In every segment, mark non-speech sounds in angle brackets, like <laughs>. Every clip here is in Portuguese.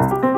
Thank you.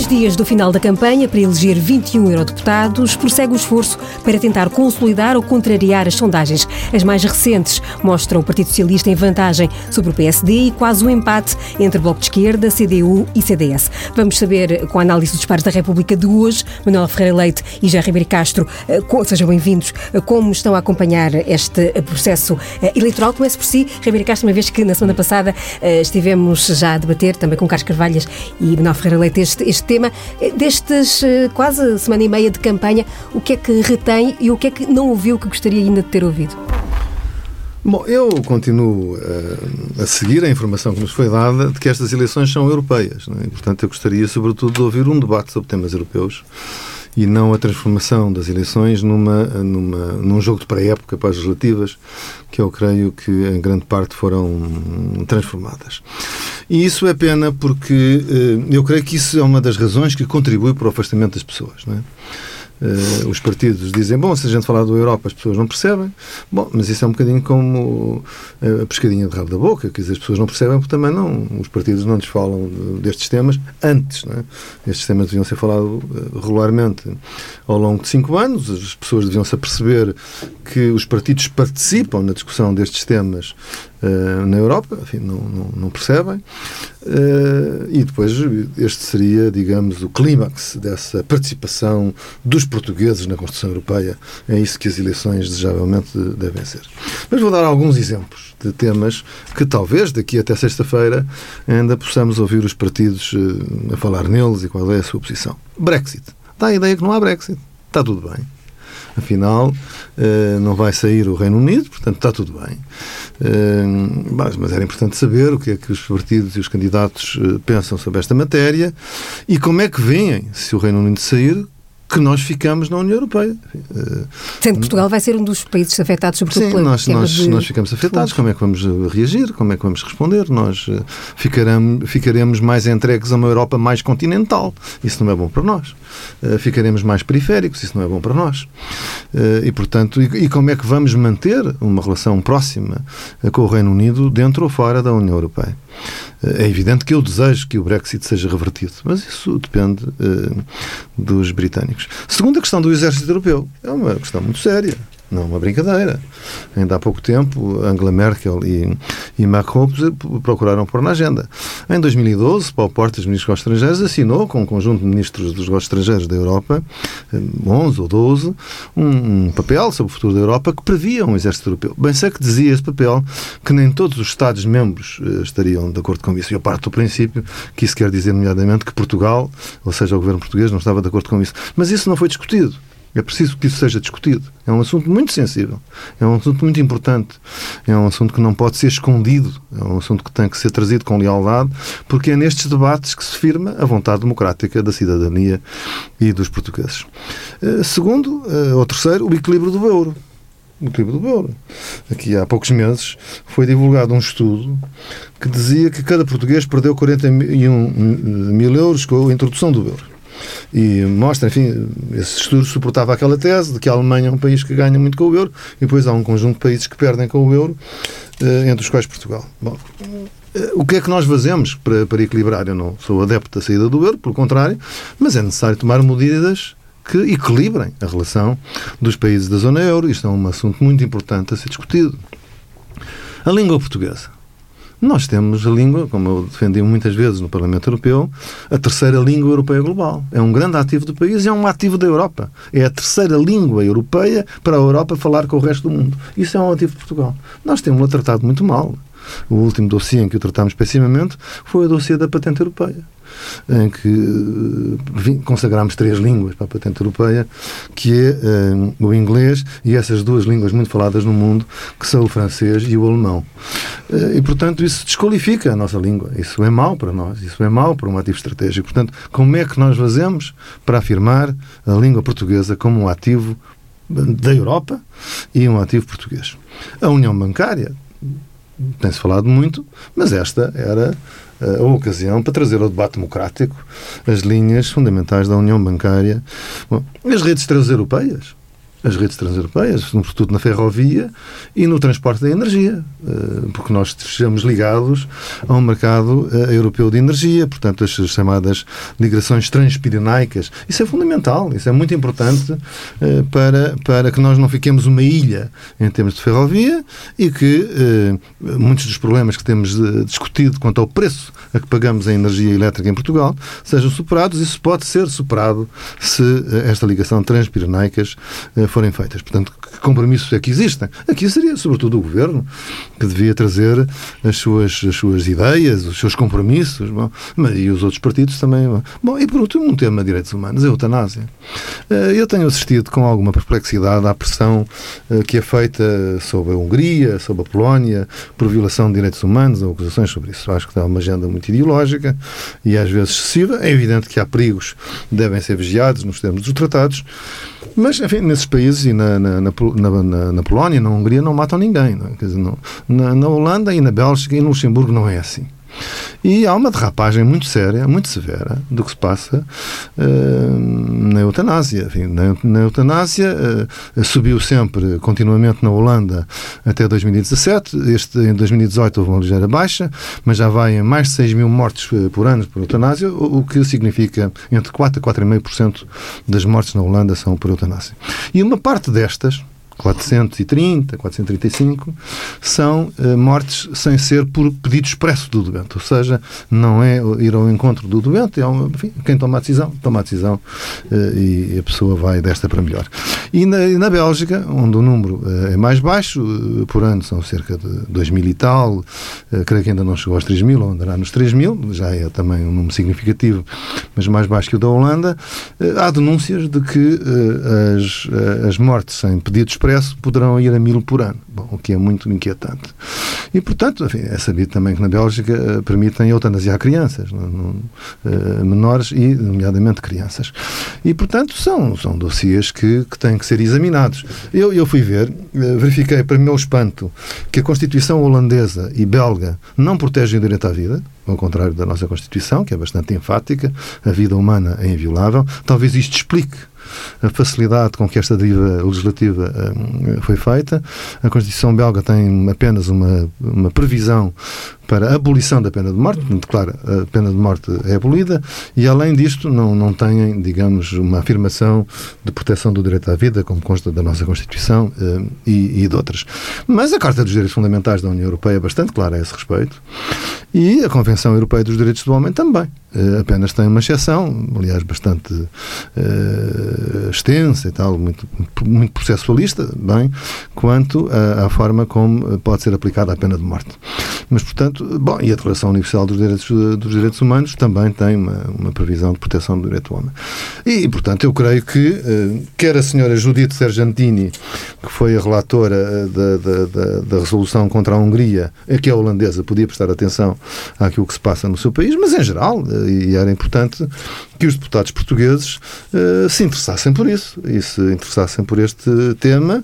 Três dias do final da campanha para eleger 21 eurodeputados, prossegue o esforço para tentar consolidar ou contrariar as sondagens. As mais recentes mostram o Partido Socialista em vantagem sobre o PSD e quase um empate entre Bloco de Esquerda, CDU e CDS. Vamos saber, com a análise dos pares da República de hoje, Manuel Ferreira Leite e Jean Ribeiro Castro, eh, sejam bem-vindos, eh, como estão a acompanhar este processo eh, eleitoral. Comece por si, Ribeiro Castro, uma vez que na semana passada estivemos já a debater também com Carlos Carvalhas e Manuel Ferreira Leite este, este tema. Destes quase semana e meia de campanha, o que é que retém e o que é que não ouviu que gostaria ainda de ter ouvido? Bom, eu continuo uh, a seguir a informação que nos foi dada de que estas eleições são europeias. É? E, portanto, eu gostaria, sobretudo, de ouvir um debate sobre temas europeus e não a transformação das eleições numa, numa, num jogo de pré-época para as legislativas, que eu creio que em grande parte foram transformadas. E isso é pena porque uh, eu creio que isso é uma das razões que contribui para o afastamento das pessoas. Não é? Uh, os partidos dizem, bom, se a gente falar do Europa as pessoas não percebem, bom, mas isso é um bocadinho como a pescadinha de rabo da boca, dizer, as pessoas não percebem porque também não, os partidos não lhes falam destes temas antes, não é? Estes temas deviam ser falados uh, regularmente ao longo de cinco anos, as pessoas deviam se aperceber que os partidos participam na discussão destes temas uh, na Europa, enfim, não, não, não percebem. Uh, e depois este seria, digamos, o clímax dessa participação dos portugueses na construção europeia. É isso que as eleições desejavelmente devem ser. Mas vou dar alguns exemplos de temas que talvez daqui até sexta-feira ainda possamos ouvir os partidos uh, a falar neles e qual é a sua posição. Brexit. Dá a ideia que não há Brexit. Está tudo bem. Afinal, não vai sair o Reino Unido, portanto está tudo bem. Uh, mas era importante saber o que é que os partidos e os candidatos uh, pensam sobre esta matéria e como é que veem, se o Reino Unido sair, que nós ficamos na União Europeia. Sendo que Portugal vai ser um dos países afetados, sobretudo Sim, nós, nós, de... nós ficamos afetados. Como é que vamos reagir? Como é que vamos responder? Nós ficaremos, ficaremos mais entregues a uma Europa mais continental. Isso não é bom para nós. Ficaremos mais periféricos. Isso não é bom para nós. E, portanto, e, e como é que vamos manter uma relação próxima com o Reino Unido dentro ou fora da União Europeia? É evidente que eu desejo que o Brexit seja revertido, mas isso depende dos britânicos. Segunda questão do exército europeu. É uma questão muito séria. Não é uma brincadeira. Ainda há pouco tempo, Angela Merkel e, e Macron procuraram pôr na agenda. Em 2012, Paulo Portas, ministro dos Estrangeiros, assinou com um conjunto de ministros dos negócios estrangeiros da Europa, 11 ou 12, um, um, papel sobre o futuro da Europa que previa um exército europeu. Bem sei que dizia esse papel que nem todos os Estados-membros eh, estariam de acordo com isso. E eu parto do princípio que isso quer dizer, nomeadamente, que Portugal, ou seja, o governo português, não estava de acordo com isso. Mas isso não foi discutido. É preciso que isso seja discutido. É um assunto muito sensível. É um assunto muito importante. É um assunto que não pode ser escondido. É um assunto que tem que ser trazido com lealdade, porque é nestes debates que se firma a vontade democrática da cidadania e dos portugueses. Eh, segundo, eh, ou terceiro, o equilíbrio do euro. O equilíbrio do euro. Aqui há poucos meses foi divulgado um estudo que dizia que cada português perdeu 41 mil euros com a introdução do euro. E mostra, enfim, esse estudo suportava aquela tese de que a Alemanha é um país que ganha muito com o euro e depois há um conjunto de países que perdem com o euro, eh, entre os quais Portugal. Bom, eh, o que é que nós fazemos para, para equilibrar? Eu não sou adepto da saída do euro, pelo contrário, mas é necessário tomar medidas que equilibrem a relação dos países da zona euro. Isto é um assunto muito importante a ser discutido. A língua portuguesa. Nós temos a língua, como eu defendi muitas vezes no Parlamento Europeu, a terceira língua europeia global. É um grande ativo do país e é um ativo da Europa. É a terceira língua europeia para a Europa falar com o resto do mundo. Isso é um ativo de Portugal. Nós temos-la tratado muito mal. O último dossiê em que o tratámos pessimamente foi o dossiê da patente europeia em que uh, consagramos três línguas para a patente europeia, que é uh, o inglês e essas duas línguas muito faladas no mundo, que são o francês e o alemão. Uh, e, portanto, isso desqualifica a nossa língua. Isso é mau para nós, isso é mau para um ativo estratégico. Portanto, como é que nós fazemos para afirmar a língua portuguesa como um ativo da Europa e um ativo português? A União Bancária tem-se falado muito, mas esta era a ocasião para trazer ao debate democrático as linhas fundamentais da União Bancária. Bom, as redes transeuropeias. As redes transeuropeias, sobretudo na ferrovia e no transporte da energia, eh, porque nós estejamos ligados a um mercado eh, europeu de energia, portanto, as chamadas migrações transpirenaicas. Isso é fundamental, isso é muito importante eh, para, para que nós não fiquemos uma ilha em termos de ferrovia e que muitos dos problemas que temos discutido quanto ao preço a que pagamos a energia elétrica em Portugal sejam superados. Isso pode ser superado se esta ligação transpirenaicas forem feitas. Portanto, que compromissos é que existem? Aqui seria, sobretudo, o Governo que devia trazer as suas, as suas ideias, os seus compromissos, bom, e os outros partidos também. Bom, e por último, um tema de direitos humanos, a eutanásia. Eh, eu tenho assistido com alguma perplexidade à pressão eh, que é feita sobre a Hungria, sobre a Polónia, por violação de direitos humanos, ou acusações sobre isso. Acho que é uma agenda muito ideológica e às vezes excessiva. É evidente que há perigos que devem ser vigiados nos termos dos tratados, mas, enfim, nesses países e na, na, na, na, Polónia, na Hungria, não matam ninguém. É? Quer dizer, não, na, na Holanda e na Bélgica e no Luxemburgo não é assim. E há uma derrapagem muito séria, muito severa, do que se passa uh, na eutanásia. Enfim, na, na eutanásia uh, subiu sempre, continuamente na Holanda, até 2017. Este, em 2018 houve uma ligeira baixa, mas já vai em mais de 6 mil mortes uh, por ano por eutanásia, o, o, que significa entre 4 a 4,5% das mortes na Holanda são por eutanásia. E uma parte destas, 430, 435, são uh, mortes sem ser por pedido expresso do doente. Ou seja, não é ir ao encontro do doente, é enfim, quem toma a decisão, toma a decisão uh, e a pessoa vai desta para melhor. E na, na Bélgica, onde o número uh, é mais baixo, por ano são cerca de 2 mil e tal, creio que ainda não chegou aos 3 mil, ou andará nos 3 mil, já é também um número significativo, mas mais baixo que o da Holanda, há denúncias de que as, as mortes sem pedido expresso Expresso poderão ir a mil por ano, bom, o que é muito inquietante. E, portanto, enfim, é sabido também que na Bélgica uh, permitem eutanasiar crianças, uh, menores e, nomeadamente, crianças. E, portanto, são, são dossiês que, que têm que ser examinados. Eu, eu fui ver, uh, verifiquei, para meu espanto, que a Constituição holandesa e belga não protegem o direito à vida, ao contrário da nossa Constituição, que é bastante enfática, a vida humana é inviolável. Talvez isto explique a facilidade com que esta deriva legislativa um, foi feita. A Constituição belga tem apenas uma, uma previsão para a abolição da pena de morte, declara a pena de morte é abolida, e além disto não, não têm, digamos, uma afirmação de proteção do direito à vida, como consta da nossa Constituição eh, e, e de outras. Mas a Carta dos Direitos Fundamentais da União Europeia é bastante clara a esse respeito, e a Convenção Europeia dos Direitos do Homem também. Uh, apenas tem uma exceção, aliás, bastante uh, extensa e tal, muito, muito processualista, bem, quanto à forma como pode ser aplicada a pena de morte. Mas, portanto, bom, e a Declaração Universal dos Direitos, dos Direitos Humanos também tem uma, uma previsão de proteção do direito do homem. E, portanto, eu creio que uh, quer a senhora Judite Sergentini, que foi a relatora da, da, da, da resolução contra a Hungria, que é holandesa, podia prestar atenção àquilo que se passa no seu país, mas em geral, e era importante que os deputados portugueses uh, se interessassem por isso e se interessassem por este tema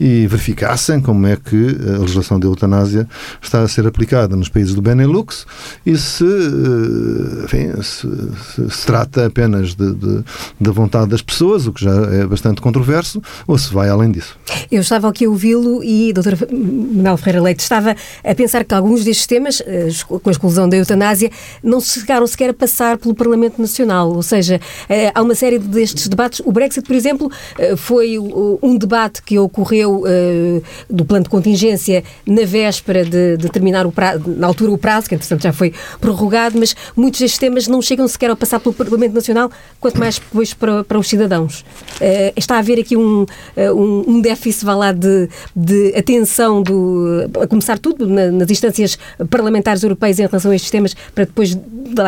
e verificassem como é que a legislação de eutanásia está a ser aplicada nos países do Benelux e se, uh, enfim, se, se, se, trata apenas de, de, da vontade das pessoas, o que já é bastante controverso, ou se vai além disso. Eu estava aqui a ouvi-lo e, doutora Manuel Ferreira Leite, estava a pensar que alguns destes temas, eh, com a exclusão da eutanásia, não chegaram sequer a passar pelo Parlamento Nacional ou seja, eh, há uma série destes debates. O Brexit, por exemplo, eh, foi um debate que ocorreu eh, do plano de contingência na véspera de, de terminar o prazo, na altura o prazo, que entretanto já foi prorrogado, mas muitos destes temas não chegam sequer a passar pelo Parlamento Nacional, quanto mais depois para, para os cidadãos. Está a haver aqui um, um, déficit, vá lá, de, de atenção, do, a começar tudo nas instâncias parlamentares europeias em relação a estes temas, para depois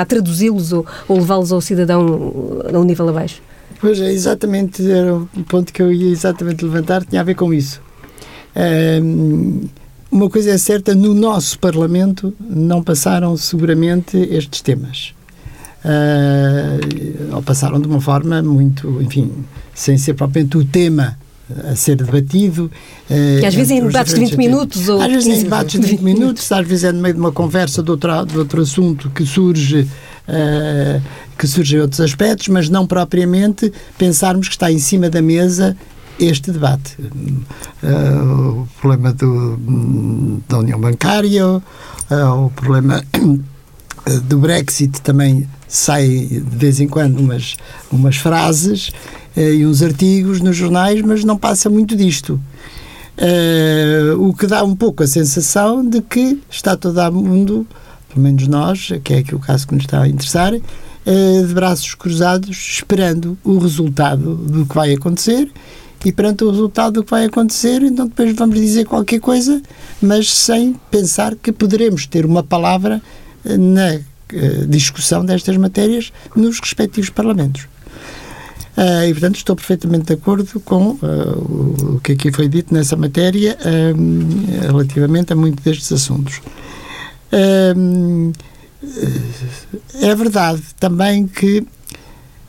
traduzi-los ou, ou levá-los ao cidadão estão um nível abaixo. Pois é, exatamente, era o ponto que eu ia exatamente levantar, tinha a ver com isso. Um, uma coisa é certa, no nosso Parlamento não passaram seguramente estes temas. Uh, ou passaram de uma forma muito, enfim, sem ser propriamente o tema a ser debatido. Que às vezes em debates de 20 minutos. Ou às vezes em debates de 20 <laughs> minutos, às vezes é no meio de uma conversa de outro, de outro assunto que surge que surgem outros aspectos, mas não propriamente pensarmos que está em cima da mesa este debate. Uh, o problema do, da União Bancária, uh, o problema do Brexit também sai de vez em quando umas, umas frases uh, e uns artigos nos jornais, mas não passa muito disto. o que dá um pouco a sensação de que está todo mundo, pelo menos nós, que é aqui o caso que nos está a interessar, de braços cruzados, esperando o resultado do que vai acontecer e perante o resultado do que vai acontecer, então depois vamos dizer qualquer coisa, mas sem pensar que poderemos ter uma palavra eh, na uh, discussão destas matérias nos respectivos parlamentos. E, portanto, estou perfeitamente de acordo com o que aqui foi dito nessa matéria relativamente a muitos destes assuntos. É verdade também que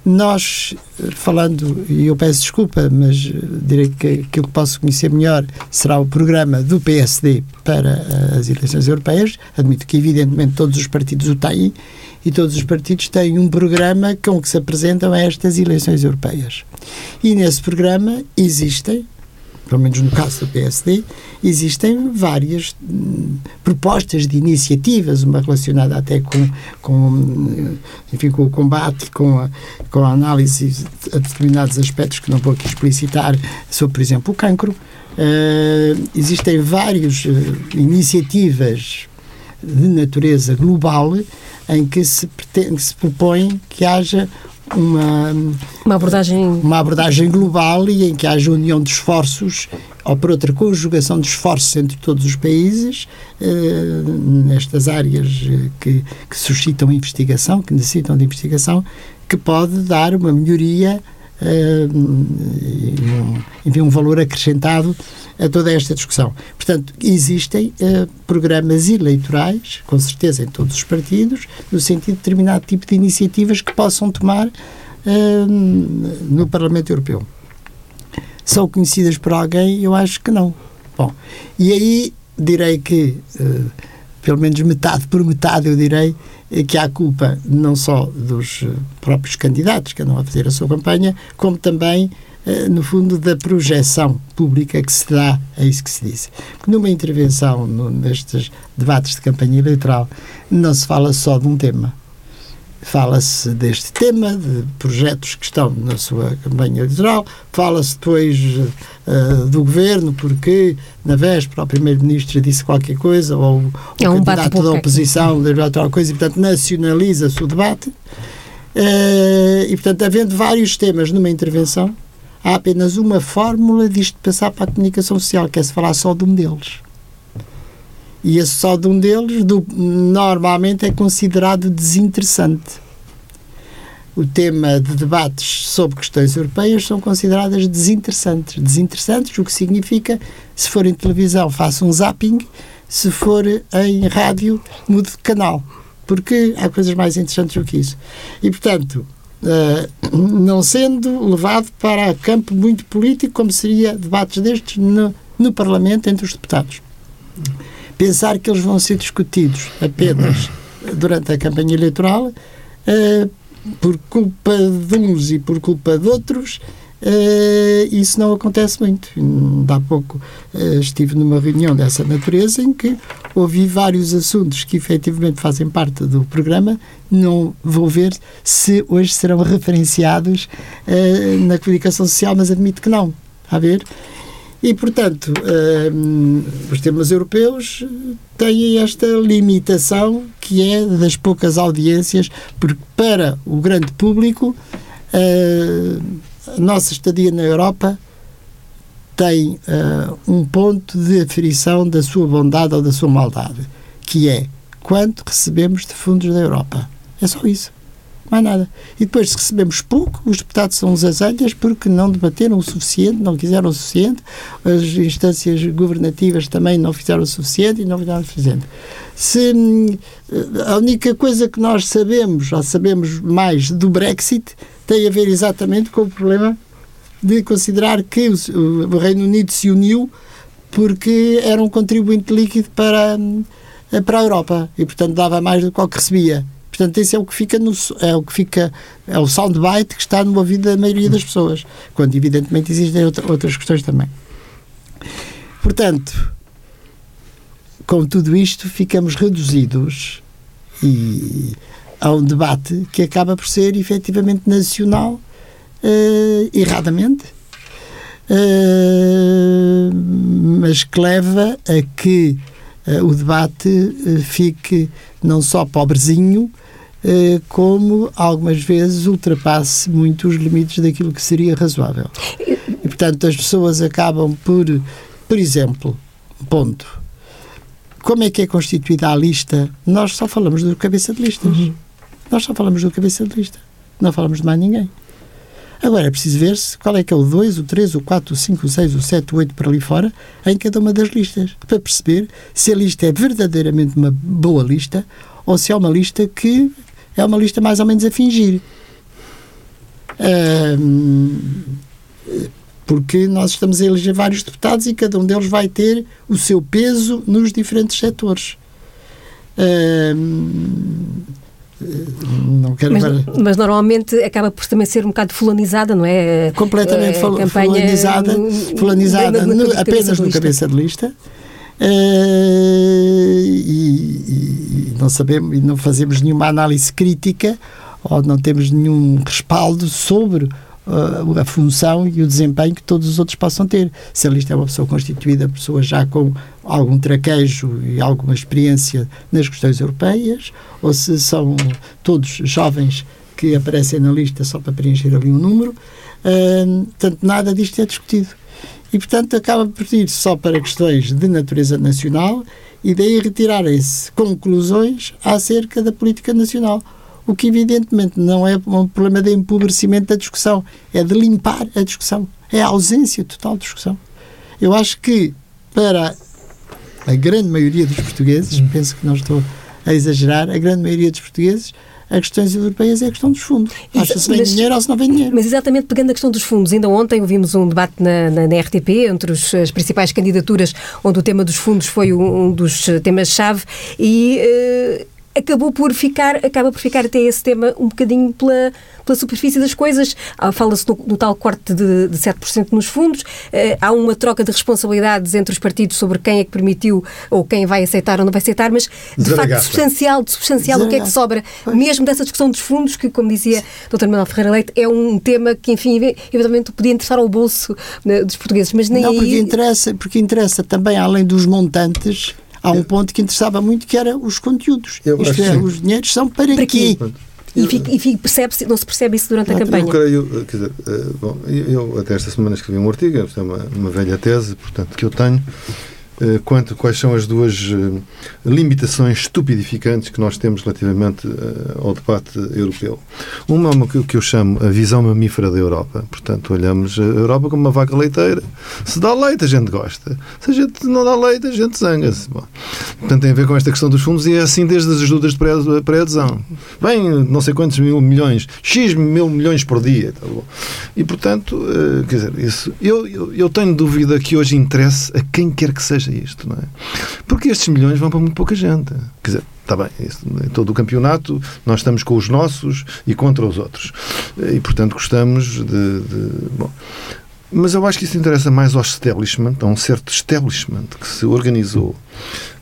nós, falando, e eu peço desculpa, mas direi que aquilo que posso conhecer melhor será o programa do PSD para as eleições europeias. Admito que, evidentemente, todos os partidos o têm e todos os partidos têm um programa com que se apresentam a estas eleições europeias. E nesse programa existem pelo menos no caso do PSD, existem várias hum, propostas de iniciativas, uma relacionada até com, com, enfim, com o combate, com a, com a análise de determinados aspectos que não vou aqui explicitar, sobre, por exemplo, o cancro. Uh, existem várias uh, iniciativas de natureza global em que se, pretende, se propõe que haja uma, uma, abordagem... uma abordagem global e em que haja união de esforços ou por outra conjugação de esforços entre todos os países eh, nestas áreas eh, que, que suscitam investigação, que necessitam de investigação, que pode dar uma melhoria uh, enfim, um valor acrescentado a toda esta discussão. Portanto, existem uh, programas eleitorais, com certeza em todos os partidos, no sentido de determinado tipo de iniciativas que possam tomar uh, no Parlamento Europeu. São conhecidas por alguém? Eu acho que não. Bom, e aí direi que, pelo menos metade por metade, eu direi que há culpa não só dos próprios candidatos que andam a fazer a sua campanha, como também, no fundo, da projeção pública que se dá a isso que se diz. Porque numa intervenção nestes debates de campanha eleitoral não se fala só de um tema fala-se deste tema, de projetos que estão na sua campanha eleitoral, fala-se depois uh, do governo, porque na véspera o primeiro-ministro disse qualquer coisa, ou o é um candidato da oposição disse outra coisa, e portanto nacionaliza-se o debate. Uh, e portanto, havendo vários temas numa intervenção, há apenas uma fórmula disto passar para a comunicação social, que é se falar só de um deles. E esse só de um deles, do, normalmente, é considerado desinteressante. O tema de debates sobre questões europeias são consideradas desinteressantes. Desinteressantes, o que significa, se for em televisão, faça um zapping, se for em rádio, mude de canal. Porque há coisas mais interessantes do que isso. E, portanto, não sendo levado para campo muito político, como seria debates destes no, no Parlamento entre os deputados. Pensar que eles vão ser discutidos apenas durante a campanha eleitoral uh, por culpa de uns e por culpa de outros, isso não acontece muito. Há pouco uh, estive numa reunião dessa natureza em que ouvi vários assuntos que efetivamente fazem parte do programa. Não vou ver se hoje serão referenciados na comunicação social, mas admito que não. A ver? E, portanto, uh, os temas europeus têm esta limitação que é das poucas audiências, porque para o grande público, uh, a nossa estadia na Europa tem uh, um ponto de aferição da sua bondade ou da sua maldade, que é quanto recebemos de fundos da Europa. É só isso mais nada. E depois, se recebemos pouco, os deputados são os azelhas porque não debateram o suficiente, não quiseram o suficiente, as instâncias governativas também não fizeram o suficiente e não fizeram o suficiente. Se a única coisa que nós sabemos, ou sabemos mais do Brexit, tem a ver exatamente com o problema de considerar que o Reino Unido se uniu porque era um contribuinte líquido para, para a Europa e, portanto, dava mais do que o que recebia portanto, esse é o que fica no, é o que fica, é o soundbite que está no ouvido da maioria das pessoas, quando evidentemente existem outra, outras questões também. Portanto, com tudo isto, ficamos reduzidos e, a um debate que acaba por ser efetivamente nacional, uh, erradamente, uh, mas que leva a que uh, o debate fique não só pobrezinho, como algumas vezes ultrapasse muito os limites daquilo que seria razoável. E, portanto, as pessoas acabam por, por exemplo, ponto. Como é que é constituída a lista? Nós só falamos do cabeça de listas. Uhum. Nós só falamos do cabeça de lista. Não falamos de mais ninguém. Agora é preciso ver-se qual é que é o 2, o 3, o 4, o 5, o 6, o 7, o 8 para ali fora, em cada uma das listas, para perceber se a lista é verdadeiramente uma boa lista ou se é uma lista que é uma lista mais ou menos a fingir. porque nós estamos a eleger vários deputados e cada um deles vai ter o seu peso nos diferentes setores. Não quero mas, mas, normalmente acaba por também ser um bocado fulanizada, não é? Completamente é, campanha fulanizada, fulanizada no, no, apenas no cabeça de lista. Uh, e, e, não sabemos e não fazemos nenhuma análise crítica ou não temos nenhum respaldo sobre a função e o desempenho que todos os outros possam ter. Se a lista é uma pessoa constituída, pessoa já com algum traquejo e alguma experiência nas questões europeias, ou se são todos jovens que aparecem na lista só para preencher ali um número. Uh, portanto, nada disto é discutido. E, portanto, acaba por ir só para questões de natureza nacional e daí retirarem-se conclusões acerca da política nacional o que evidentemente não é um problema de empobrecimento da discussão, é de limpar a discussão, é a ausência total de discussão. Eu acho que para a grande maioria dos portugueses, hum. penso que não estou a exagerar, a grande maioria dos portugueses, as questões europeias é a questão dos fundos. Acha se vem mas, dinheiro ou se não vem dinheiro. Mas exatamente pegando a questão dos fundos, ainda ontem ouvimos um debate na, na, na RTP entre os, as principais candidaturas, onde o tema dos fundos foi um, um dos temas-chave e. Uh, acabou por ficar, acaba por ficar até esse tema um bocadinho pela, pela superfície das coisas. Ah, fala-se no, no, tal corte de, de 7% nos fundos, uh, há uma troca de responsabilidades entre os partidos sobre quem é que permitiu ou quem vai aceitar ou não vai aceitar, mas de facto substancial, de substancial o que é que sobra, mesmo dessa discussão dos fundos, que como dizia o Dr. Manuel Ferreira Leite, é um tema que enfim, eventualmente podia interessar ao bolso né, dos portugueses, mas nem não, aí... porque interessa, porque interessa também além dos montantes há um ponto que interessava muito que era os conteúdos. Eu Isto é, sim. os dinheiros são para, para quê? quê? E, fica, e fica, percebe não se percebe isso durante a campanha? Eu creio, quer dizer, eh, bom, eu até esta semana escrevi um artigo, é uma, uma velha tese, portanto, que eu tenho, eh, quanto quais são as duas eh, limitações estupidificantes que nós temos relativamente eh, ao debate europeu. Uma é uma que eu chamo a visão mamífera da Europa. Portanto, olhamos a Europa como uma vaca leiteira. Se dá leite, a gente gosta. Se a gente não dá leite, a gente zanga-se. Portanto, tem a ver com esta questão dos fundos e é assim desde as ajudas de pré-adesão. Bem, não sei quantos mil milhões, X mil milhões por dia. Tá e, portanto, quer dizer, isso, eu, eu, eu tenho dúvida que hoje interesse a quem quer que seja isto, não é? Porque estes milhões vão para muito pouca gente. Quer dizer, está bem, em todo o campeonato nós estamos com os nossos e contra os outros. E, portanto, gostamos de. de bom. Mas eu acho que isso interessa mais ao establishment, a um certo establishment que se organizou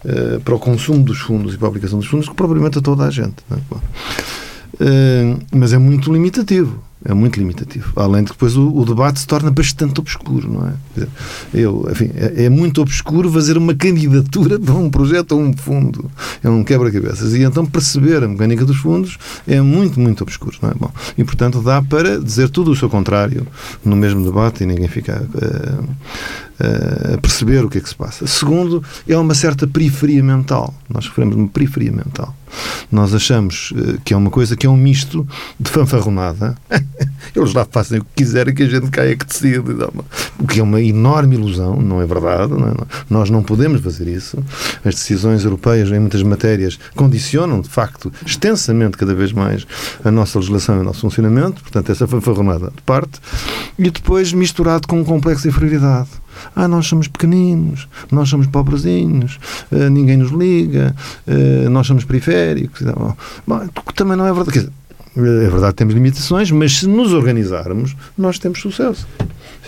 uh, para o consumo dos fundos e para a aplicação dos fundos, que propriamente a toda a gente. É? Uh, mas é muito limitativo é muito limitativo. Além de que depois o, o, debate se torna bastante obscuro, não é? Eu, enfim, é, é, muito obscuro fazer uma candidatura <laughs> para um projeto ou um fundo. É um quebra-cabeças. E então perceber a mecânica dos fundos é muito, muito obscuro, não é? Bom, e portanto dá para dizer tudo o seu contrário no mesmo debate e ninguém fica uh, uh, a perceber o que é que se passa. Segundo, é uma certa periferia mental. Nós referimos uma periferia mental. Nós achamos uh, que é uma coisa que é um misto de fanfarronada. <laughs> Eles lá fazem o que quiserem que a gente caia que decide. O que é uma enorme ilusão, não é verdade. Não é? Nós não podemos fazer isso. As decisões europeias em muitas matérias condicionam, de facto, extensamente cada vez mais a nossa legislação e o nosso funcionamento. Portanto, essa fanfarronada de parte. E depois misturado com um complexo de inferioridade Ah, nós somos pequeninos, nós somos pobrezinhos, uh, ninguém nos liga, uh, nós somos periféricos. Bom, também não é verdade. Quer dizer, é verdade temos limitações, mas se nos organizarmos, nós temos sucesso.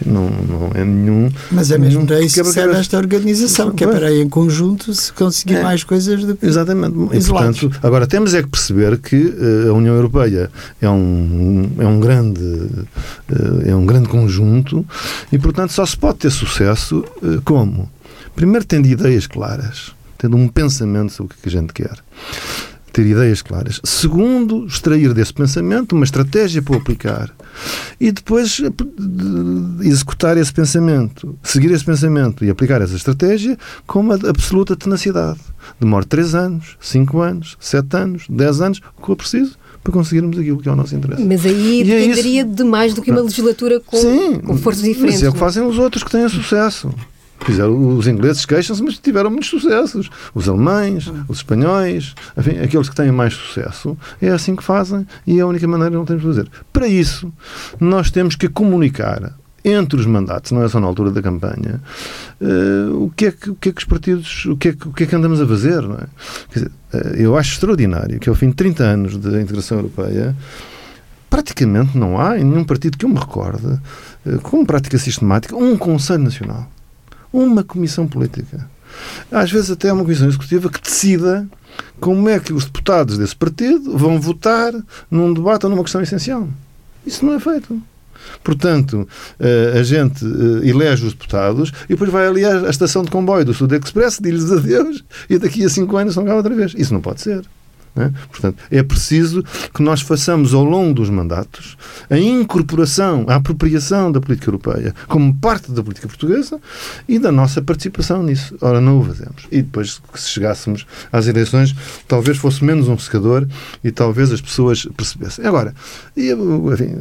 Não, não é nenhum. Mas é mesmo para isso que serve esta organização, que é para em conjunto se conseguir é. mais coisas do que. Exatamente. E, portanto, agora temos é que perceber que uh, a União Europeia é um, é um grande uh, é um grande conjunto e, portanto, só se pode ter sucesso uh, como? Primeiro, tendo ideias claras, tendo um pensamento sobre o que a gente quer ter ideias claras. Segundo, extrair desse pensamento uma estratégia para o aplicar. E depois executar esse pensamento, seguir esse pensamento e aplicar essa estratégia com uma absoluta tenacidade. Demora 3 anos, 5 anos, 7 anos, 10 anos, o que for preciso para conseguirmos aquilo que é o nosso interesse. Mas aí e é dependeria é de mais do que uma legislatura com, Sim, com forças diferentes. Mas é o que é? fazem os outros que têm sucesso. Fizeram, os ingleses queixam-se, mas tiveram muitos sucessos. Os alemães, os espanhóis, enfim, aqueles que têm mais sucesso, é assim que fazem e é a única maneira que não temos de fazer. Para isso, nós temos que comunicar entre os mandatos, não é só na altura da campanha, uh, o, que é que, o que é que os partidos, o que é que, o que, é que andamos a fazer, não é? Dizer, uh, eu acho extraordinário que ao fim de 30 anos de integração europeia, praticamente não há em nenhum partido que eu me recorde, uh, com prática sistemática, um Conselho Nacional uma comissão política. Às vezes até uma comissão executiva que decida como é que os deputados desse partido vão votar num debate ou numa questão essencial. Isso não é feito. Portanto, eh, a gente eh, elege os deputados e depois vai ali à estação de comboio do Sud Express, diz-lhes adeus e daqui a cinco anos estão cá outra vez. Isso não pode ser. É? Portanto, é preciso que nós façamos ao longo dos mandatos a incorporação, a apropriação da política europeia como parte da política portuguesa e da nossa participação nisso. Ora, não o fazemos. E depois, se chegássemos às eleições, talvez fosse menos um secador e talvez as pessoas percebessem. Agora, eu, enfim,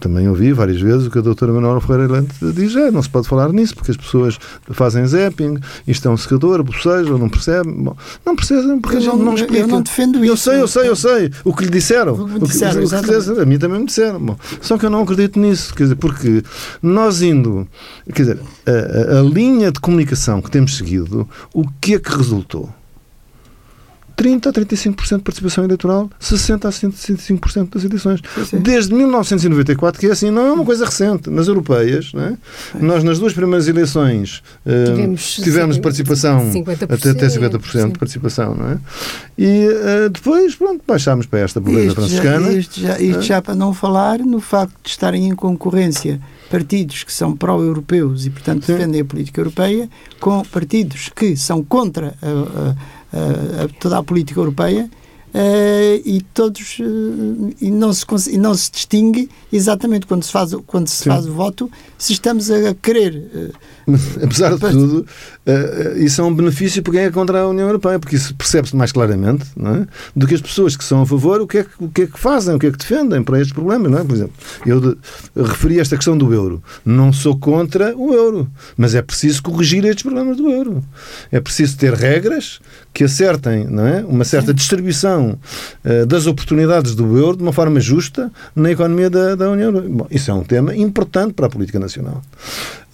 também ouvi várias vezes o que a doutora Manuela Ferreira Lente diz: é, não se pode falar nisso porque as pessoas fazem zapping, isto é um secador, bocejam, não percebem. Bom, não percebem porque eu a gente não, não explica. Eu não defendo Eu sei, eu sei, eu sei. O que lhe disseram. O que, disseram, o que, disseram, a mim também me disseram. Bom, só que eu não acredito nisso. Quer dizer, porque nós indo. Quer dizer, a, a, a linha de comunicação que temos seguido, o que é que resultou? 30% a 35% de participação eleitoral, 60% a 65% das eleições. Sim, sim. Desde 1994, que é assim, não é uma coisa recente. Nas europeias, é? nós nas duas primeiras eleições uh, tivemos, tivemos participação 50%, até, até 50% sim. de participação, não é? E uh, depois, pronto, baixámos para esta pobreza franciscana. Já, isto, já, isto é? já para não falar no facto de estarem em concorrência partidos que são pró-europeus e, portanto, defendem a política europeia, com partidos que são contra a, a a, toda a política europeia Uh, e todos uh, e não se e não se distingue exatamente quando se faz quando se faz o voto se estamos a querer uh, <laughs> apesar de tudo isso é um benefício para quem é contra a União Europeia porque isso percebe-se mais claramente não é? do que as pessoas que são a favor o que é que, o que é que fazem o que é que defendem para estes problemas não é por exemplo eu de, referi esta questão do euro não sou contra o euro mas é preciso corrigir estes problemas do euro é preciso ter regras que acertem não é? uma certa Sim. distribuição uh, das oportunidades do euro de uma forma justa na economia da, da União Europeia. Bom, isso é um tema importante para a política nacional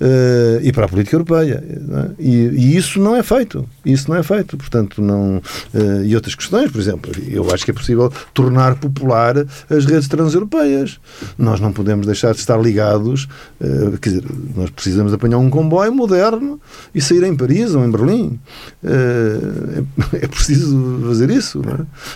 uh, e para a política europeia. É? E, e, isso não é feito. Isso não é feito. Portanto, não. Uh, e outras questões, por exemplo, eu acho que é possível tornar popular as redes transeuropeias. Nós não podemos deixar de estar ligados. Uh, quer dizer, nós precisamos apanhar um comboio moderno e sair em Paris ou em Berlim. É, é, preciso fazer isso.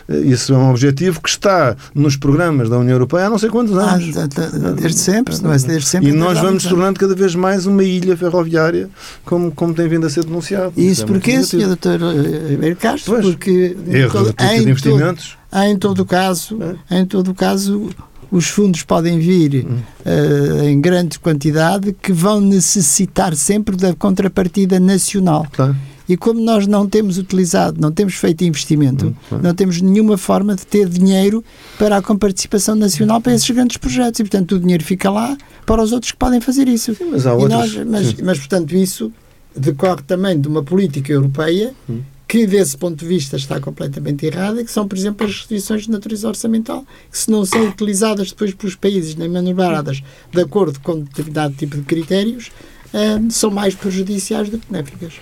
É? Isso é um objetivo que está nos programas da União Europeia há não sei quantos anos. Ah, desde sempre, é? Desde sempre. E nós vamos tornando cada vez mais uma ilha ferroviária, como, como tem vindo a ser denunciado. Isso é porquê, Sr. Doutor Ribeiro Castro? Pois, porque erro de investimentos. Todo, em todo o caso, é. em todo o caso, os fundos podem vir hum. uh, em grande quantidade que vão necessitar sempre da contrapartida nacional. Claro. E como nós não temos utilizado, não temos feito investimento, hum, não temos nenhuma forma de ter dinheiro para a comparticipação nacional para esses grandes projetos. E, portanto, o dinheiro fica lá para os outros que podem fazer isso. Sim, mas, há outros, nós, mas, mas, portanto, isso decorre também de uma política europeia hum. que, desse ponto de vista, está completamente errada, que são, por exemplo, as restrições de natureza orçamental, que se não são utilizadas depois pelos países nem manobradas de acordo com determinado tipo de critérios, uh, são mais prejudiciais do que benéficas.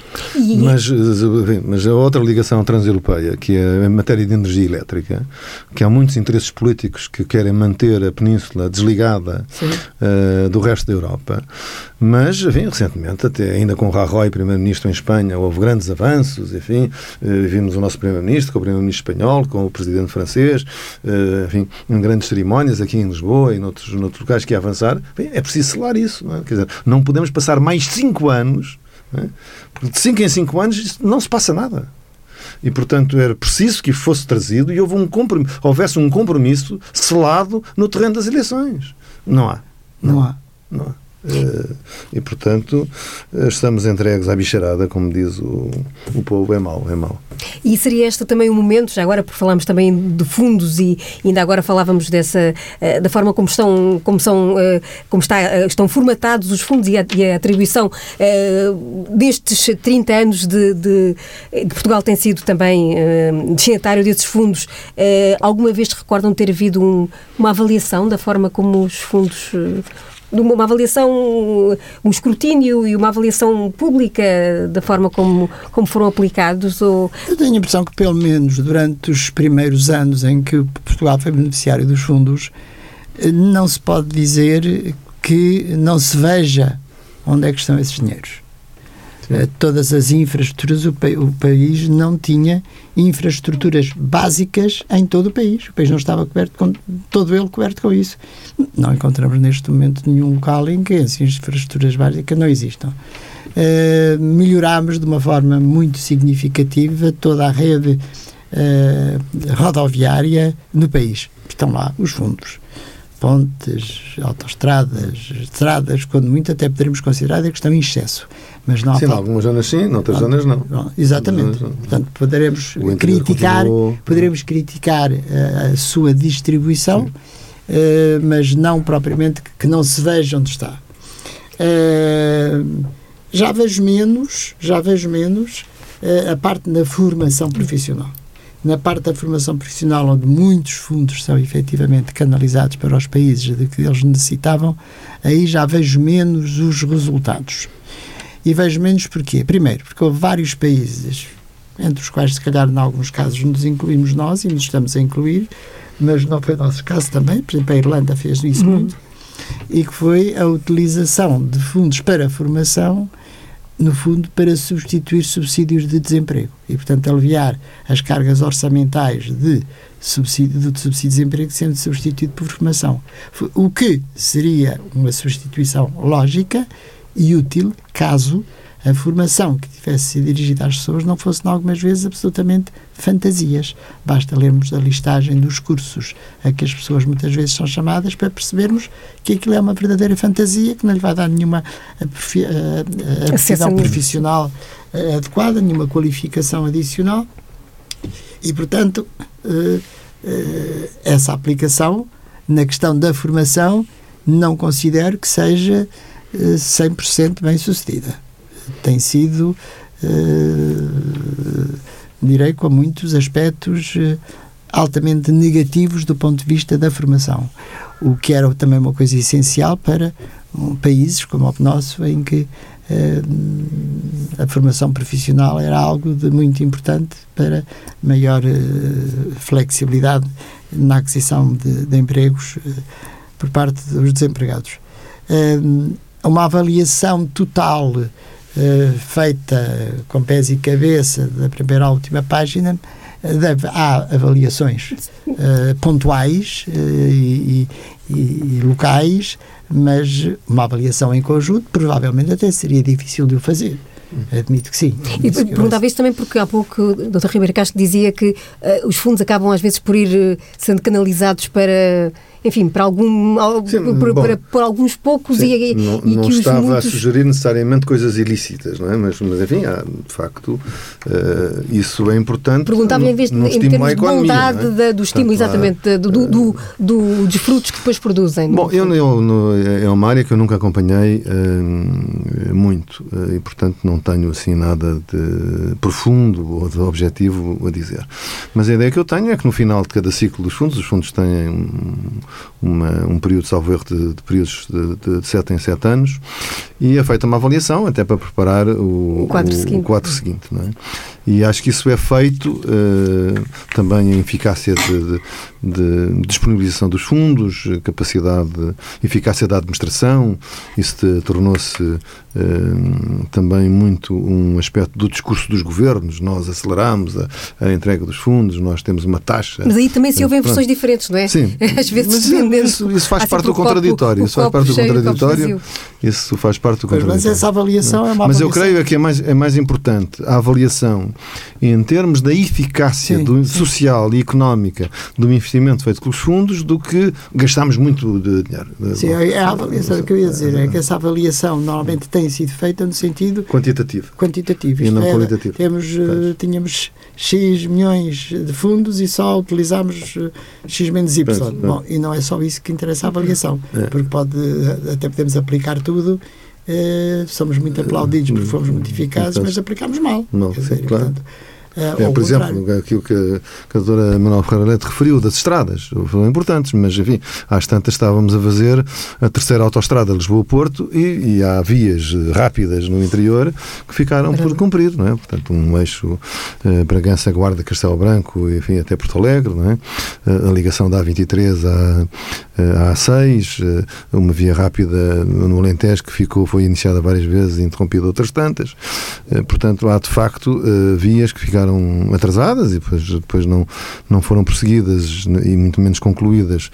Mas, mas a outra ligação transeuropeia, que é em matéria de energia elétrica, que há muitos interesses políticos que querem manter a península desligada uh, do resto da Europa, mas, enfim, recentemente, até ainda com Rajoy, primeiro-ministro em Espanha, houve grandes avanços, enfim, uh, vimos o nosso primeiro-ministro com o primeiro-ministro espanhol, com o presidente francês, uh, enfim, em grandes cerimónias aqui em Lisboa e noutros, noutros locais que ia avançar, bem, é preciso selar isso. Não, é? Quer dizer, não podemos passar mais cinco anos, é? porque de cinco em cinco anos não se passa nada. E, portanto, era preciso que fosse trazido e houve um houvesse um compromisso selado no terreno das eleições. Não há. Não, não há. Não há. Eh, e, portanto, eh, estamos entregues à bicharada, como diz o, o povo, é mau, é mau. E seria este também o momento, já agora, porque falámos também de fundos e ainda agora falávamos dessa, eh, da forma como estão, como são, como está, estão formatados os fundos e a, e a atribuição destes 30 anos de, de, de, Portugal tem sido também destinatário desses fundos. Alguma vez recordam ter havido um, uma avaliação da forma como os fundos de uma avaliação, um escrutínio e uma avaliação pública da forma como, como foram aplicados? Ou... Eu tenho a impressão que, pelo menos durante os primeiros anos em que Portugal foi beneficiário dos fundos, não se pode dizer que não se veja onde é que estão esses dinheiros. Eh, todas as infraestruturas, o, pa o, país não tinha infraestruturas básicas em todo o país. O país não estava coberto com todo ele coberto com isso. Não encontramos neste momento nenhum local em que as infraestruturas básicas não existam. Uh, melhorámos de uma forma muito significativa toda a rede uh, rodoviária no país. Estão lá os fundos pontes, autoestradas, estradas, quando muito até poderemos considerar que estão em excesso. Mas não sim, em algumas zonas sim, noutras zonas não. não exatamente. Zonas, Portanto, poderemos criticar, poderemos criticar a, a sua distribuição, uh, mas não propriamente que, que, não se veja onde está. Uh, já vejo menos, já vejo menos uh, a parte da formação profissional na parte da formação profissional, onde muitos fundos são efetivamente canalizados para os países de que eles necessitavam, aí já vejo menos os resultados. E vejo menos porquê? Primeiro, porque houve vários países, entre os quais, se calhar, em alguns casos, nos incluímos nós e nos estamos a incluir, mas não foi o nosso caso também. Por exemplo, a Irlanda fez isso uhum. muito. E que foi a utilização de fundos para a formação no fundo, para substituir subsídios de desemprego e, portanto, aliviar as cargas orçamentais de subsídio, do subsídio de desemprego sendo substituído por formação. O que seria uma substituição lógica e útil caso a formação que tivesse sido dirigida às pessoas não fosse, algumas vezes, absolutamente fantasias. Basta lermos a listagem dos cursos a que as pessoas muitas vezes são chamadas para percebermos que aquilo é uma verdadeira fantasia, que não lhe vai dar nenhuma aptidão profissional eh, adequada, nenhuma qualificação adicional. E, portanto, eh, eh, essa aplicação na questão da formação não considero que seja 100% bem sucedida tem sido, uh, direi, com muitos aspectos uh, altamente negativos do ponto de vista da formação. O que era também uma coisa essencial para países como o nosso, em que uh, a formação profissional era algo de muito importante para maior flexibilidade na aquisição de, de empregos por parte dos desempregados. Uma avaliação total uh, feita com pés e cabeça da primeira à última página, uh, deve, há avaliações uh, pontuais e, e, e, locais, mas uma avaliação em conjunto provavelmente até seria difícil de o fazer. Admito que sim. E perguntava isso também porque há pouco o Dr. Ribeiro Castro dizia que uh, os fundos acabam às vezes por ir sendo canalizados para enfim, para algum sim, por, bom, para, por alguns poucos sim, e, não, e não estava muitos... a sugerir necessariamente coisas ilícitas, não é? Mas, mas enfim, há, de facto, uh, isso é importante. Perguntava em vez de, em termos de bondade é? da, do estímulo, Portanto, exatamente, há, do, do, do, do, dos frutos que depois produzem. Bom, eu, eu no, é uma área que eu nunca acompanhei uh, muito uh, e, portanto, não tenho assim nada de profundo ou de objetivo a dizer. Mas a ideia que eu tenho é que no final de cada ciclo dos fundos, os fundos têm uma, um período, salvo erro, de, de períodos de, de 7 em 7 anos, e é feita uma avaliação até para preparar o, o quadro o, seguinte. O quadro seguinte é? E acho que isso é feito uh, também a eficácia de, de, de, disponibilização dos fundos, capacidade, eficácia da administração, isso tornou-se uh, também muito um aspecto do discurso dos governos. Nós aceleramos a, a, entrega dos fundos, nós temos uma taxa. Mas aí também se ouvem versões diferentes, não é? Sim. <laughs> Às vezes Isso, isso faz parte do contraditório. Isso faz parte do contraditório. Isso faz parte do contraditório. Mas essa avaliação é uma Mas eu creio que é mais, é mais importante a avaliação em termos da eficácia sim, do, sim. social e económica do investimento feito com os fundos do que gastamos muito de dinheiro. Sim, é a avaliação, o que eu ia dizer é que essa avaliação normalmente tem sido feita no sentido quantitativo. Quantitativo. E não era, qualitativo. Temos, uh, tínhamos X milhões de fundos e só utilizámos uh, X menos Y. Pois, Bom, e não é só isso que interessa a avaliação, é. porque pode, até podemos aplicar tudo Uh, somos muito aplaudidos porque fomos muito eficazes, mas aplicámos mal. Não, sim, claro. Portanto, é, é por exemplo, aquilo que, que a doutora Manuel Ferreira Leite referiu das estradas, foram importantes, mas enfim, às tantas estávamos a fazer a terceira autoestrada Lisboa-Porto e, e, há vias rápidas no interior que ficaram por cumprir, não é? Portanto, um eixo eh, Bragança-Guarda, Castelo Branco, enfim, até Porto Alegre, não é? Eh, a ligação da A23 à, eh, à A6, eh, uma via rápida no Alentejo que ficou, foi iniciada várias vezes e interrompida outras tantas. Portanto, há de facto vias que ficaram ficaram atrasadas e depois, depois não, não foram prosseguidas e muito menos concluídas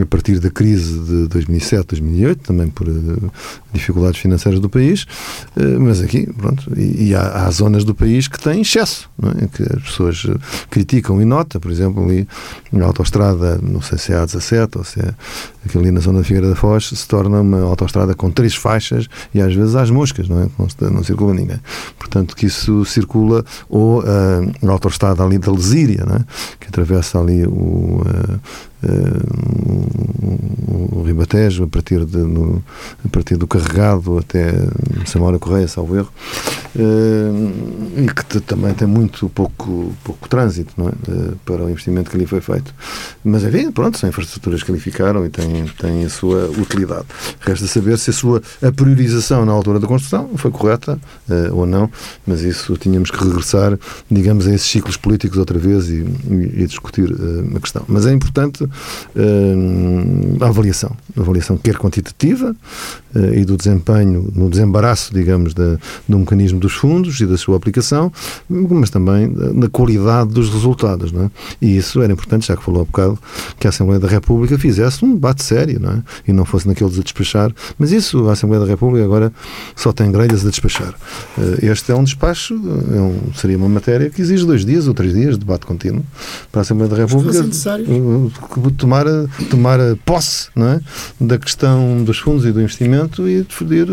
a partir da crise de 2007, 2008, também por uh, dificuldades financeiras do país. Uh, mas aqui, pronto, e, há, há, zonas do país que têm excesso, é? que as pessoas eh, criticam e nota, por exemplo, ali na autoestrada, não sei se é A17 ou se é aqui ali na zona da Figueira da Foz, se torna uma autoestrada com três faixas e às vezes às moscas, não é? Não, não circula ninguém. Portanto, que isso circula ou uh, a autoestrada ali da Lesíria, né? que atravessa ali o, o Ribatejo, a partir, de, no, a partir do Carregado até Samora Correia, salvo erro, e que também tem muito pouco, pouco trânsito não é? para o investimento que ali foi feito. Mas, enfim, pronto, são infraestruturas que ali ficaram e têm, têm a sua utilidade. Resta saber se a sua a priorização na altura da construção foi correta uh, ou não, mas isso tínhamos que regressar, digamos, a esses ciclos políticos outra vez e, e, e discutir uh, a questão. Mas é importante uh, a avaliação. A avaliação quer quantitativa uh, e do desempenho, no desembaraço, digamos, da, do mecanismo dos fundos e da sua aplicação, mas também na qualidade dos resultados. Não é? E isso era importante, já que falou há bocado, que a Assembleia da República fizesse um debate sério não é? e não fosse naqueles a despachar. Mas isso, a Assembleia da República agora só tem grelhas a despachar. Uh, este é um despacho, é um, seria uma matéria que exige dois dias ou três dias de debate contínuo para a Assembleia da República tomar, tomar posse não é? da questão dos fundos e do investimento e definir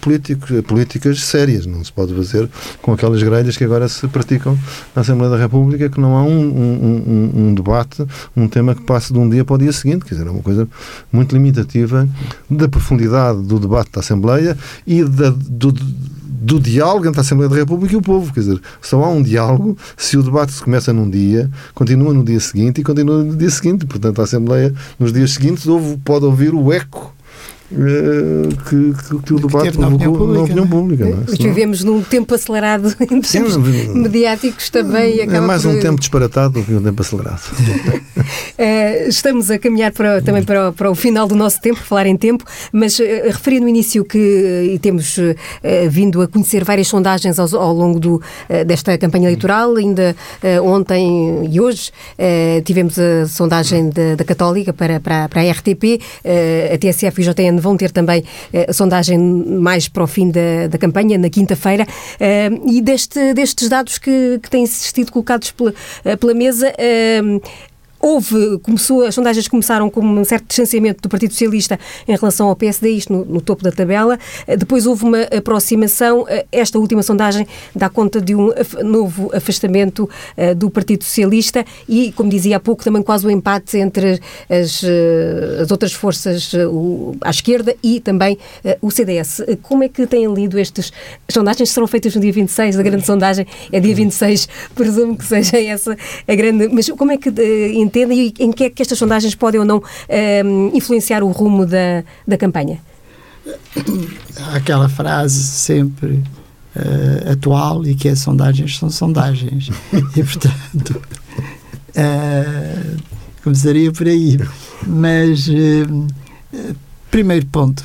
políticos, políticas sérias. Não se pode fazer com aquelas grelhas que agora se praticam na Assembleia da República, que não há um, um, um, um debate, um tema que passe de um dia para o dia seguinte. Quer dizer, é uma coisa muito limitativa da profundidade do debate da Assembleia e da, do, do diálogo entre a Assembleia da República e o povo. Quer dizer, só há um diálogo se o debate começa num dia, continua no dia seguinte e continua no dia seguinte. Portanto, a Assembleia, nos dias seguintes, ouve, pode ouvir o eco que, que, que o debate provocou na opinião pública. Na opinião pública não é? vivemos num tempo acelerado <laughs> em termos Sim, mediáticos também. É mais por... um tempo disparatado do que um tempo acelerado. uh, <laughs> estamos a caminhar para, também para, para o final do nosso tempo, falar em tempo, mas uh, referi no início que e temos vindo a conhecer várias sondagens ao, ao longo do, desta campanha eleitoral, ainda ontem e hoje tivemos a sondagem da, da Católica para, para, para a RTP, a TSF e o JN vão ter também eh, a sondagem mais para o fim da, da campanha, na quinta-feira. Eh, e deste, destes dados que, que têm sido colocados pela, eh, pela mesa, houve, começou, as sondagens começaram com um certo distanciamento do Partido Socialista em relação ao PSD, isto no, no, topo da tabela. Eh, depois houve uma aproximação. Eh, esta última sondagem dá conta de um novo afastamento uh, do Partido Socialista e, como dizia há pouco, também quase um empate entre as, uh, as outras forças uh, à esquerda e também o CDS. Como é que têm lido estas sondagens? Serão feitas no dia 26, a grande sondagem é dia 26, <laughs> presumo que seja essa a grande. Mas como é que e em que é que estas sondagens podem ou não uh, influenciar o rumo da, da campanha? Há aquela frase sempre uh, atual e que as sondagens são sondagens. <laughs> e, portanto, uh, começaria por aí. Mas, uh, primeiro ponto,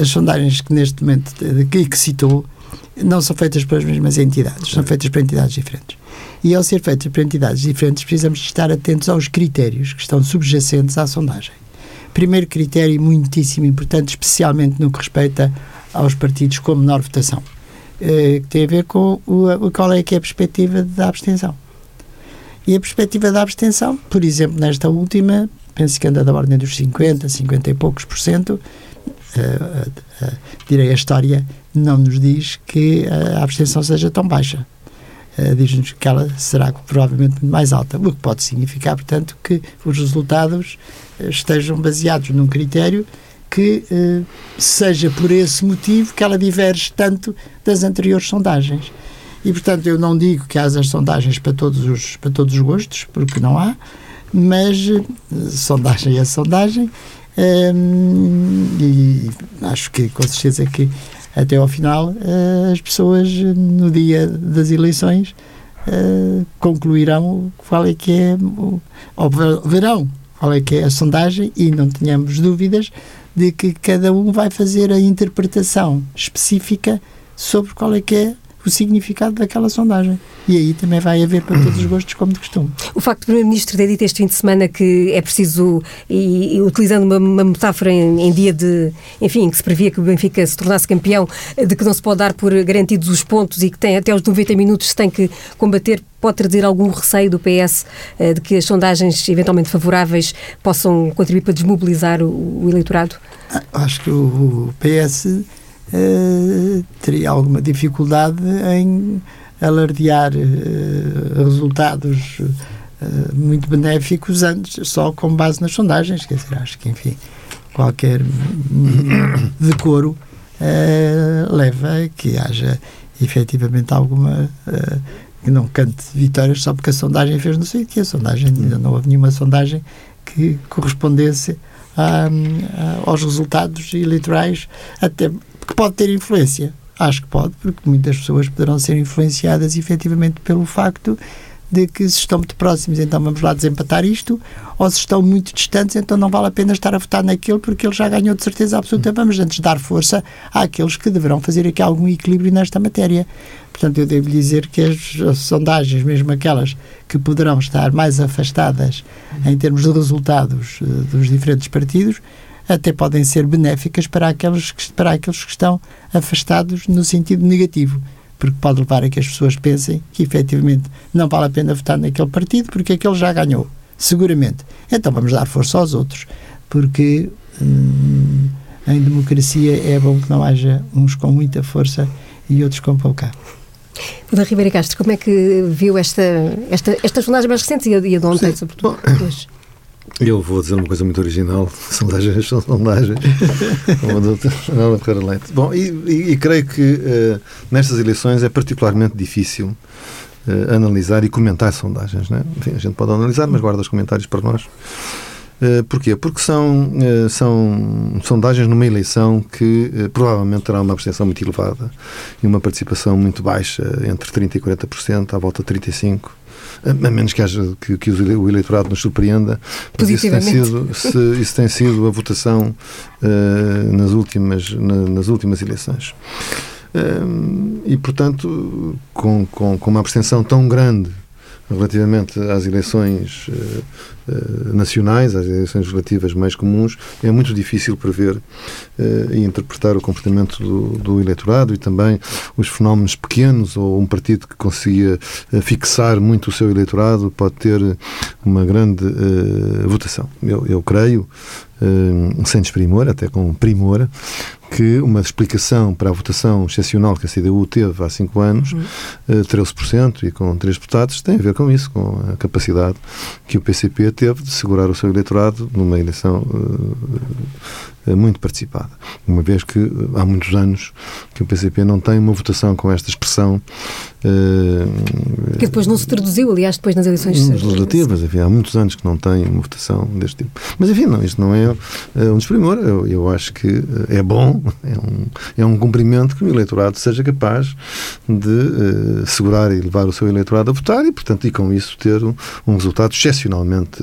as sondagens que neste momento que, que citou não são feitas pelas mesmas entidades, são feitas por entidades diferentes. E ao ser feitas por entidades diferentes, precisamos estar atentos aos critérios que estão subjacentes à sondagem. Primeiro critério muitíssimo importante, especialmente no que respeita aos partidos com menor votação, eh, que tem a ver com o, qual é que é a perspectiva da abstenção. E a perspectiva da abstenção, por exemplo, nesta última, penso que anda da ordem dos 50, 50 e poucos por cento, uh, uh, direi a história não nos diz que a abstenção seja tão baixa. Uh, Diz-nos que ela será provavelmente mais alta, o que pode significar, portanto, que os resultados estejam baseados num critério que uh, seja por esse motivo que ela diverge tanto das anteriores sondagens. E, portanto, eu não digo que haja sondagens para todos os, para todos os gostos, porque não há, mas sondagem é sondagem, e acho que, com certeza, que até ao final uh, as pessoas, no dia das eleições, concluirão qual é que é, ou verão qual é que é a sondagem e não tenhamos dúvidas de que cada um vai fazer a interpretação específica sobre qual é que é o significado daquela sondagem. E aí também vai haver para todos os gostos, como de costume. O facto do Primeiro-Ministro ter dito este fim de semana que é preciso, e, e utilizando uma, uma metáfora em, em, dia de, enfim, que se previa que o Benfica se tornasse campeão, de que não se pode dar por garantidos os pontos e que tem até os 90 minutos se tem que combater pode trazer algum receio do PS eh, de que as sondagens eventualmente favoráveis possam contribuir para desmobilizar o, o eleitorado? Ah, acho que o PS eh, teria alguma dificuldade em alardear uh, resultados uh, muito benéficos antes, só com base nas sondagens. Quer dizer, acho que, enfim, qualquer <coughs> decoro leva a que haja efetivamente alguma que não cante vitórias só porque a sondagem fez não sei o que. A sondagem, ainda não houve nenhuma sondagem que correspondesse a, a, aos resultados eleitorais, até que pode ter influência. Acho que pode, porque muitas pessoas poderão ser influenciadas efetivamente pelo facto de que se estão muito próximos, então vamos lá desempatar isto, ou se estão muito distantes, então não vale a pena estar a votar naquele porque ele já ganhou de certeza absoluta. Vamos antes dar força àqueles que deverão fazer aqui algum equilíbrio nesta matéria. Portanto, eu devo dizer que as, sondagens, mesmo aquelas que poderão estar mais afastadas em termos de resultados uh, dos diferentes partidos, até podem ser benéficas para aqueles, que, para aqueles que estão afastados no sentido negativo porque pode levar a que as pessoas pensem que efetivamente não vale a pena votar naquele partido porque aquele já ganhou, seguramente. Então vamos dar força aos outros, porque hum, em democracia é bom que não haja uns com muita força e outros com pouca. Dona Ribeira Castro, como é que viu esta, esta, esta sondagem mais recente e a, e a de ontem, sobretudo? Bom? Eu vou dizer uma coisa muito original, <laughs> sondagens são sondagens, <laughs> como a doutora Ana Ferreira Leite. Bom, e, e, e, creio que uh, nestas eleições é particularmente difícil uh, analisar e comentar sondagens. Né? Enfim, a gente pode analisar, mas guarda os comentários para nós. Uh, porquê? Porque são, uh, são sondagens numa eleição que uh, provavelmente terá uma abstenção muito elevada e uma participação muito baixa, entre 30% e 40%, à volta de 35%, a menos que, haja, que, que o eleitorado nos surpreenda, mas isso tem sido, se, isso tem sido a votação uh, nas, últimas, na, nas últimas eleições. Uh, e, portanto, com, com, com uma abstenção tão grande relativamente às eleições uh, uh, nacionais, às eleições relativas mais comuns, é muito difícil prever uh, e interpretar o comportamento do, do, eleitorado e também os fenómenos pequenos ou um partido que consiga fixar muito o seu eleitorado pode ter uma grande votação. Eu, eu creio, sem desprimor, até com primor, que uma explicação para a votação excepcional que a CDU teve há cinco anos, uhum. 13% eh, e com três deputados, tem a ver com isso, com a capacidade que o PCP teve de segurar o seu eleitorado numa eleição uh, muito participada. Uma vez que há muitos anos que o PCP não tem uma votação com esta expressão Uh, que depois não se traduziu, aliás, depois nas eleições legislativas. Enfim, há muitos anos que não tem uma votação deste tipo. Mas, enfim, não, isto não é uh, um desprimor. Eu, eu, acho que uh, é bom, é um, é um cumprimento que o eleitorado seja capaz de segurar e levar o seu eleitorado a votar e, portanto, e com isso ter um, um resultado excepcionalmente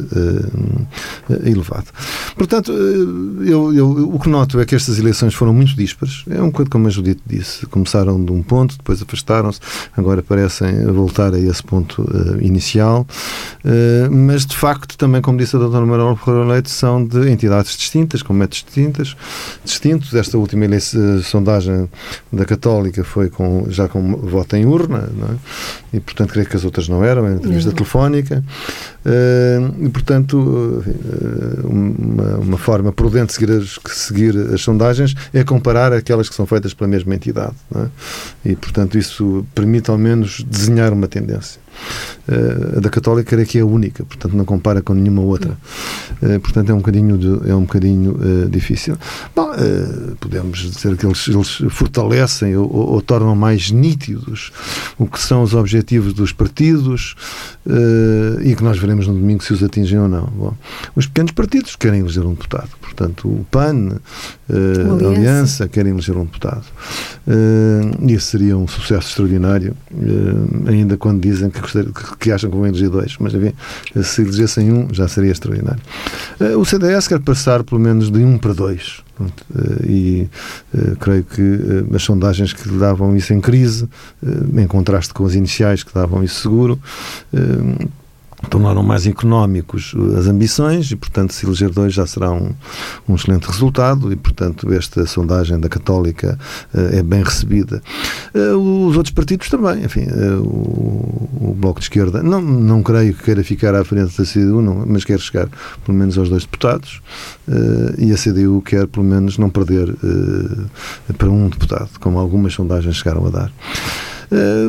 elevado. Portanto, eu, eu, o que noto é que estas eleições foram muito díspares. É um coisa como a Judite disse. Começaram de um ponto, depois afastaram-se, agora parecem voltar a esse ponto uh, inicial. Uh, mas, de facto, também, como disse a doutora Manuel Ferreira Leite, são de entidades distintas, com métodos distintos. distintos. Esta última eleição, sondagem da Católica foi com, já com voto em urna, é? e, portanto, creio que as outras não eram, era entrevista não. telefónica. Uh, e, portanto, uma, uma forma prudente de seguir as, seguir as sondagens é comparar aquelas que são feitas pela mesma entidade. É? E, portanto, isso permite ao menos desenhar uma tendência. Uh, a da Católica era que é a única, portanto não compara com nenhuma outra. Uh, portanto é um bocadinho, de, é um bocadinho uh, difícil. Bom, podemos dizer que eles, eles fortalecem ou, ou, ou, tornam mais nítidos o que são os objetivos dos partidos e que nós veremos no domingo se os atingem ou não. Bom, os pequenos partidos querem eleger um deputado, portanto o PAN, a Aliança. Aliança querem eleger um deputado. Uh, isso seria um sucesso extraordinário, ainda quando dizem que que, acham que vão eleger dois, mas enfim, se elegessem um já seria extraordinário. Eh, o CDS quer passar pelo menos de um para dois. Eh, e uh, creio que as sondagens que davam isso em crise, em contraste com as iniciais que davam isso seguro, tornaram mais económicos as ambições e, portanto, se eleger dois já será um, um excelente resultado e, portanto, esta sondagem da Católica uh, é bem recebida. Uh, os outros partidos também, enfim, uh, o, o, Bloco de Esquerda, não, não creio que queira ficar à frente da CDU, não, mas quer chegar pelo menos aos dois deputados e a CDU quer pelo menos não perder para um deputado, como algumas sondagens chegaram a dar.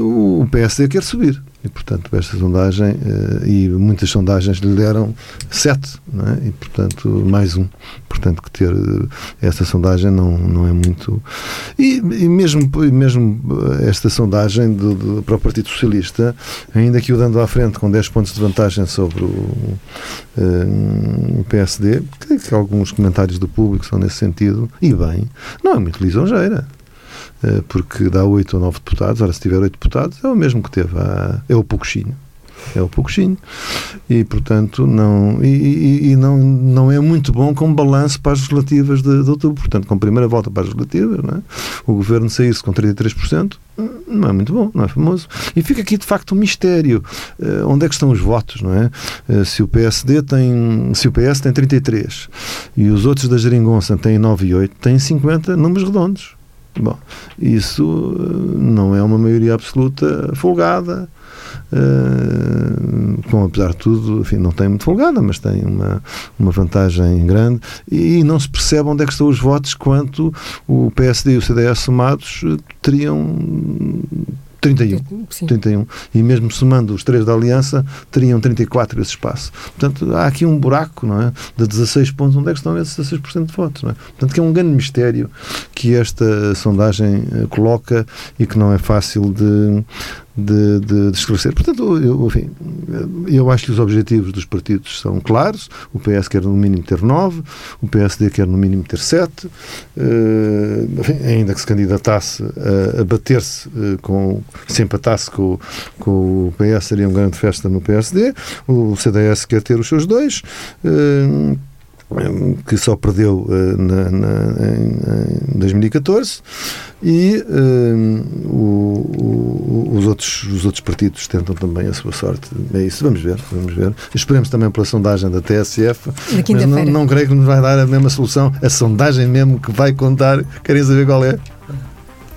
o PSD quer subir e, portanto, esta sondagem, uh, e muitas sondagens lhe deram sete, é? e, portanto, mais um. Portanto, que ter uh, esta sondagem não, não é muito. E, e mesmo, mesmo esta sondagem do, do, para o Partido Socialista, ainda que o dando à frente com 10 pontos de vantagem sobre o, uh, o PSD, que, que alguns comentários do público são nesse sentido, e bem, não é muito lisonjeira. Eh, porque dá oito ou nove deputados. Ora, se tiver oito deputados, é o mesmo que teve. É o pouquinho. É o pouquinho. E, portanto, não, e, e, e, não, não é muito bom como balanço para as legislativas de, de outubro. Portanto, com a primeira volta para as legislativas, é? o governo sair-se com 33%, não é muito bom, não é famoso. E fica aqui, de facto, um mistério. Uh, onde é que estão os votos, não é? Uh, se o PSD tem, se o PS tem 33 e os outros da Jeringonça têm 9 e 8, têm 50 números redondos. Bom, isso eh, não é uma maioria absoluta folgada, uh, com apesar de tudo, enfim, não tem muito folgada, mas tem uma, uma vantagem grande. E não se percebe onde é que estão os votos quanto o PSD e o CDS somados teriam 31. Sim. 31. E mesmo somando os três da Aliança, teriam 34 esse espaço. Portanto, há aqui um buraco, não é? De 16 pontos, onde é que estão esses 16% de votos, não é? Portanto, que é um grande mistério que esta sondagem eh, coloca e que não é fácil de, de, de, de esclarecer. Portanto, eu, enfim, eu acho que os objetivos dos partidos são claros. O PS quer no mínimo ter 9, o PSD quer no mínimo ter 7, uh, enfim, ainda que se candidatasse a, a bater-se uh, com, se empatasse com, com o PS, seria uma grande festa no PSD. O CDS quer ter os seus dois. Uh, que só perdeu uh, na, na, em, em 2014 e uh, o, o, os, outros, os outros partidos tentam também a sua sorte. É isso, vamos ver, vamos ver. Esperemos também pela sondagem da TSF, mas não, não creio que nos vai dar a mesma solução, a sondagem mesmo que vai contar, querem saber qual é?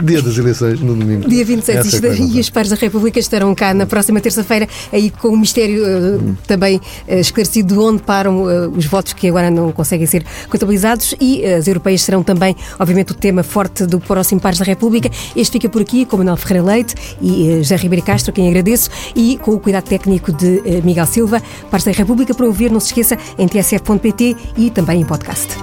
Dia das eleições, no domingo. Dia 27 é e os pares da República estarão cá na próxima terça-feira, aí com o mistério uh, também uh, esclarecido de onde param uh, os votos que agora não conseguem ser contabilizados e as europeias serão também, obviamente, o tema forte do próximo Pares da República. Este fica por aqui com Manuel Ferreira Leite e José Ribeiro Castro, quem agradeço, e com o cuidado técnico de Miguel Silva. Pares da República para ouvir, não se esqueça, em tsf.pt e também em podcast.